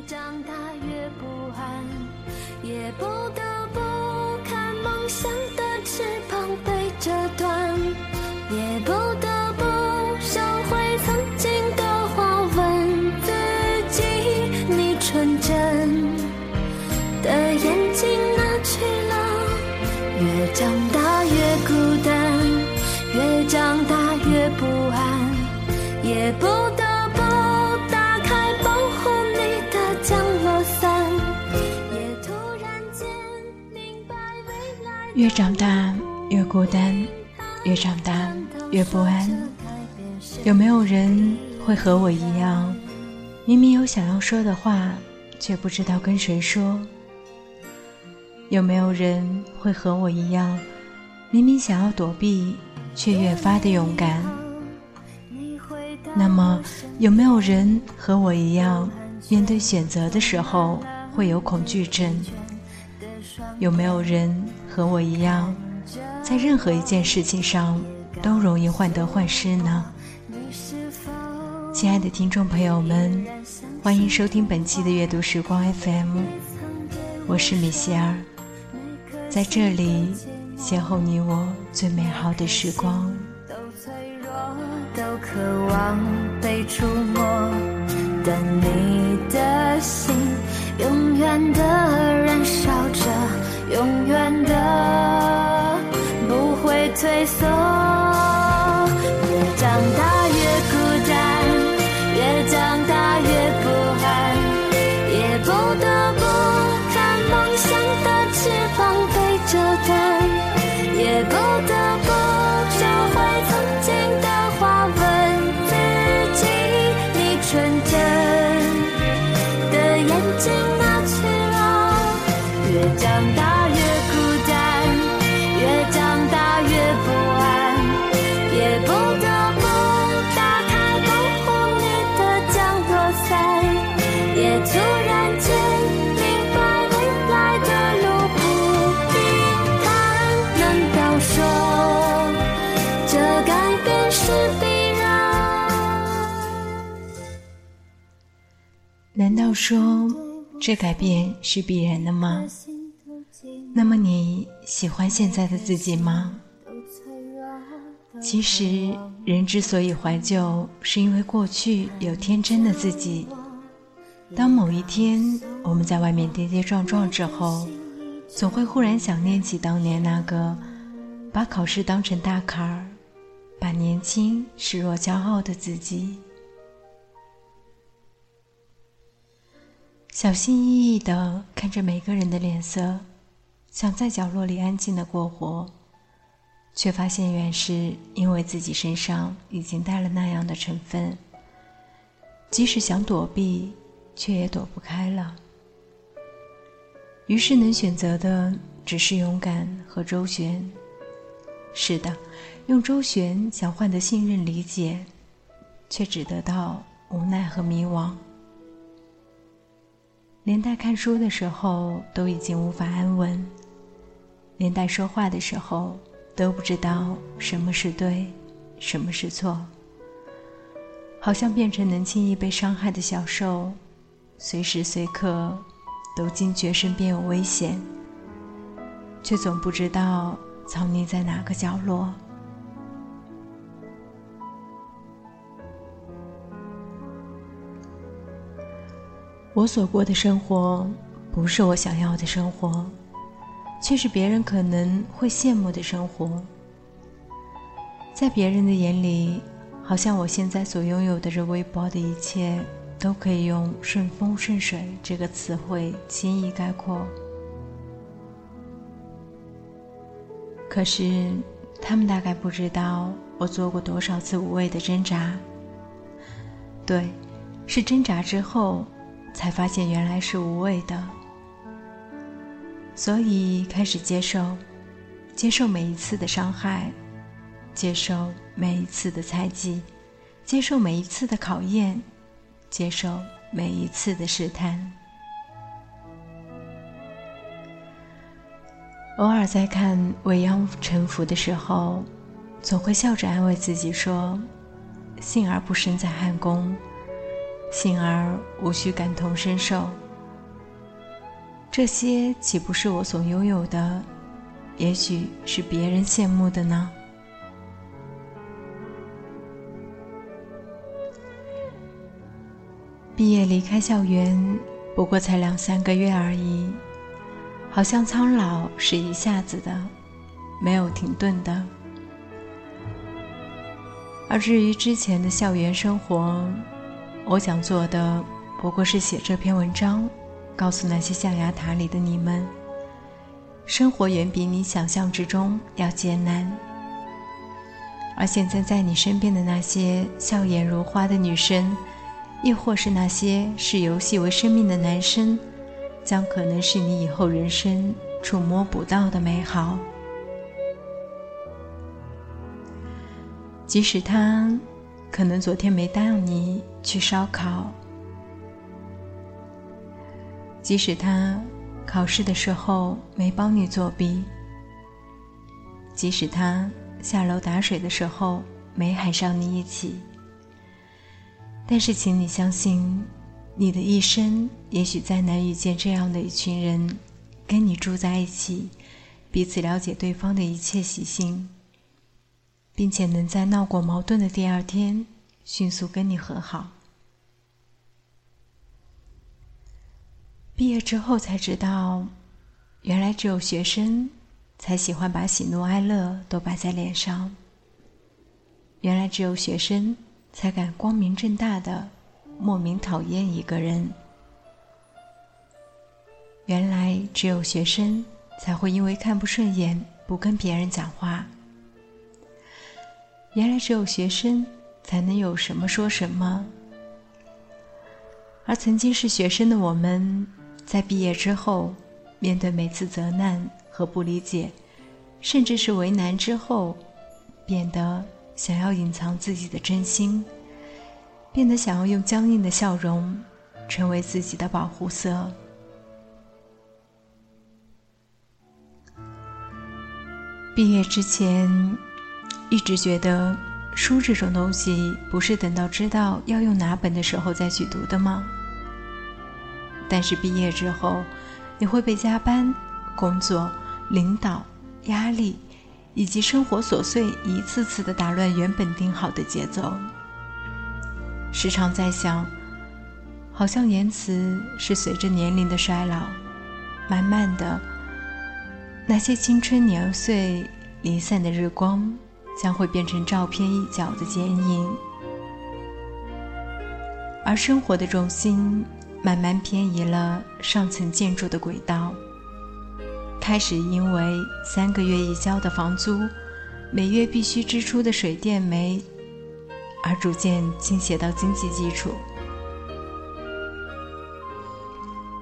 越长大越不安，也不长大越孤单，越长大越不安。有没有人会和我一样，明明有想要说的话，却不知道跟谁说？有没有人会和我一样，明明想要躲避，却越发的勇敢？那么，有没有人和我一样，面对选择的时候会有恐惧症？有没有人和我一样，在任何一件事情上都容易患得患失呢？亲爱的听众朋友们，欢迎收听本期的阅读时光 FM，我是米歇尔，在这里邂逅你我最美好的时光。都脆弱，都渴望被触摸，但你的心永远的燃烧着，永远的不会退缩。难道说这改变是必然的吗？那么你喜欢现在的自己吗？其实，人之所以怀旧，是因为过去有天真的自己。当某一天我们在外面跌跌撞撞之后，总会忽然想念起当年那个把考试当成大坎儿，把年轻视若骄傲的自己。小心翼翼地看着每个人的脸色，想在角落里安静地过活，却发现原是因为自己身上已经带了那样的成分，即使想躲避，却也躲不开了。于是能选择的只是勇敢和周旋。是的，用周旋想换得信任理解，却只得到无奈和迷惘。连带看书的时候都已经无法安稳，连带说话的时候都不知道什么是对，什么是错。好像变成能轻易被伤害的小兽，随时随刻都惊觉身边有危险，却总不知道藏匿在哪个角落。我所过的生活，不是我想要的生活，却是别人可能会羡慕的生活。在别人的眼里，好像我现在所拥有的这微薄的一切，都可以用“顺风顺水”这个词汇轻易概括。可是，他们大概不知道我做过多少次无谓的挣扎。对，是挣扎之后。才发现原来是无谓的，所以开始接受，接受每一次的伤害，接受每一次的猜忌，接受每一次的考验，接受每一次的试探。偶尔在看《未央沉浮》的时候，总会笑着安慰自己说：“幸而不身在汉宫。”幸而无需感同身受。这些岂不是我所拥有的？也许是别人羡慕的呢。毕业离开校园，不过才两三个月而已，好像苍老是一下子的，没有停顿的。而至于之前的校园生活，我想做的不过是写这篇文章，告诉那些象牙塔里的你们，生活远比你想象之中要艰难。而现在在你身边的那些笑颜如花的女生。亦或是那些视游戏为生命的男生，将可能是你以后人生触摸不到的美好。即使他可能昨天没答应你去烧烤，即使他考试的时候没帮你作弊，即使他下楼打水的时候没喊上你一起。但是，请你相信，你的一生也许再难遇见这样的一群人，跟你住在一起，彼此了解对方的一切习性，并且能在闹过矛盾的第二天迅速跟你和好。毕业之后才知道，原来只有学生才喜欢把喜怒哀乐都摆在脸上。原来只有学生。才敢光明正大的莫名讨厌一个人。原来只有学生才会因为看不顺眼不跟别人讲话。原来只有学生才能有什么说什么。而曾经是学生的我们，在毕业之后，面对每次责难和不理解，甚至是为难之后，变得。想要隐藏自己的真心，变得想要用僵硬的笑容成为自己的保护色。毕业之前，一直觉得书这种东西不是等到知道要用哪本的时候再去读的吗？但是毕业之后，你会被加班、工作、领导、压力。以及生活琐碎一次次的打乱原本定好的节奏，时常在想，好像言辞是随着年龄的衰老，慢慢的，那些青春年岁离散的日光，将会变成照片一角的剪影，而生活的重心慢慢偏移了上层建筑的轨道。开始因为三个月一交的房租，每月必须支出的水电煤，而逐渐倾斜到经济基础。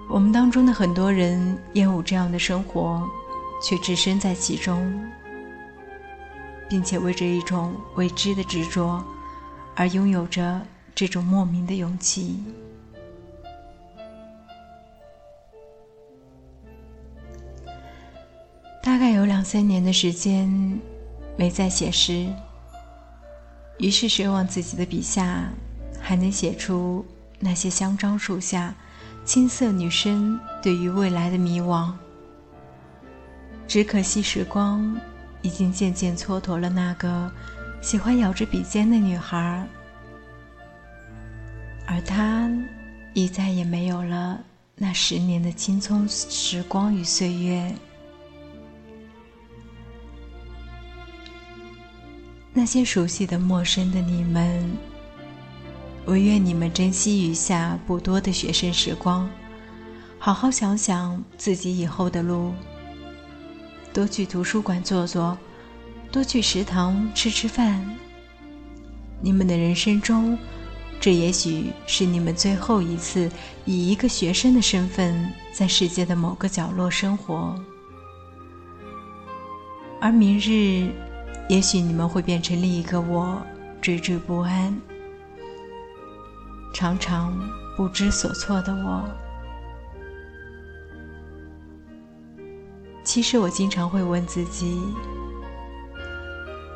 我们当中的很多人厌恶这样的生活，却置身在其中，并且为这一种未知的执着，而拥有着这种莫名的勇气。大概有两三年的时间没再写诗，于是奢望自己的笔下还能写出那些香樟树下青涩女生对于未来的迷惘。只可惜时光已经渐渐蹉跎了那个喜欢咬着笔尖的女孩，而她已再也没有了那十年的青葱时光与岁月。那些熟悉的、陌生的你们，唯愿你们珍惜余下不多的学生时光，好好想想自己以后的路。多去图书馆坐坐，多去食堂吃吃饭。你们的人生中，这也许是你们最后一次以一个学生的身份在世界的某个角落生活，而明日。也许你们会变成另一个我，惴惴不安、常常不知所措的我。其实我经常会问自己：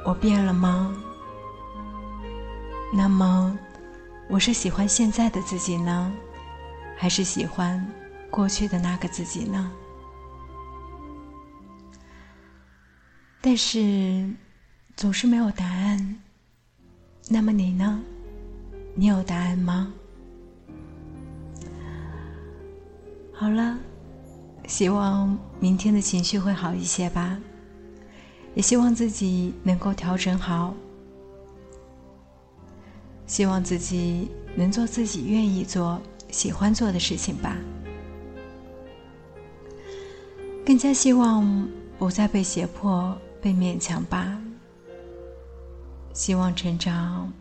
我变了吗？那么，我是喜欢现在的自己呢，还是喜欢过去的那个自己呢？但是总是没有答案。那么你呢？你有答案吗？好了，希望明天的情绪会好一些吧。也希望自己能够调整好，希望自己能做自己愿意做、喜欢做的事情吧。更加希望不再被胁迫、被勉强吧。希望成长，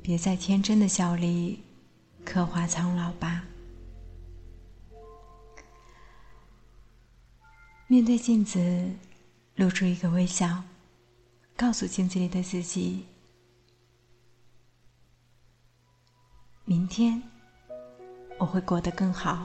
别在天真的笑里刻画苍老吧。面对镜子，露出一个微笑，告诉镜子里的自己：明天我会过得更好。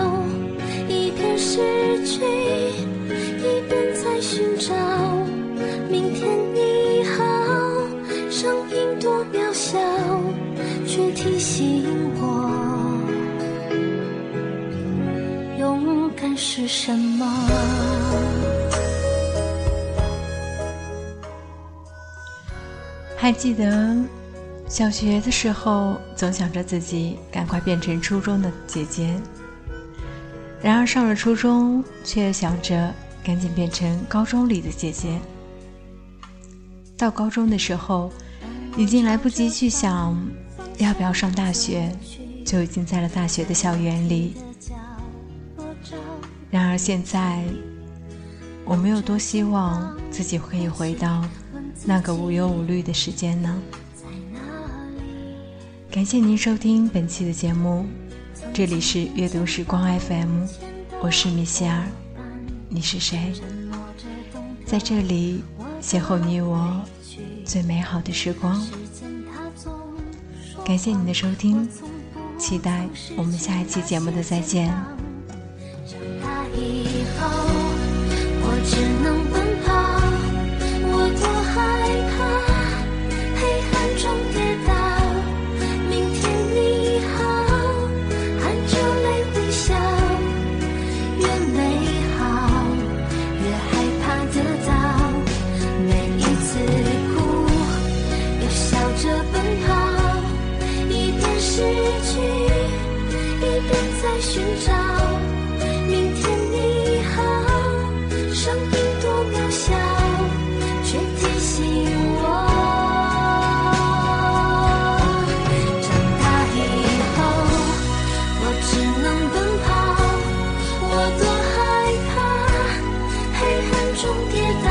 失去，一边在寻找。明天你好，声音多渺小，却提醒我，勇敢是什么。还记得？小学的时候，总想着自己赶快变成初中的姐姐。然而上了初中，却想着赶紧变成高中里的姐姐。到高中的时候，已经来不及去想要不要上大学，就已经在了大学的校园里。然而现在，我们有多希望自己可以回到那个无忧无虑的时间呢？感谢您收听本期的节目，这里是阅读时光 FM，我是米歇尔，你是谁？在这里邂逅你我最美好的时光。感谢你的收听，期待我们下一期节目的再见长大以。did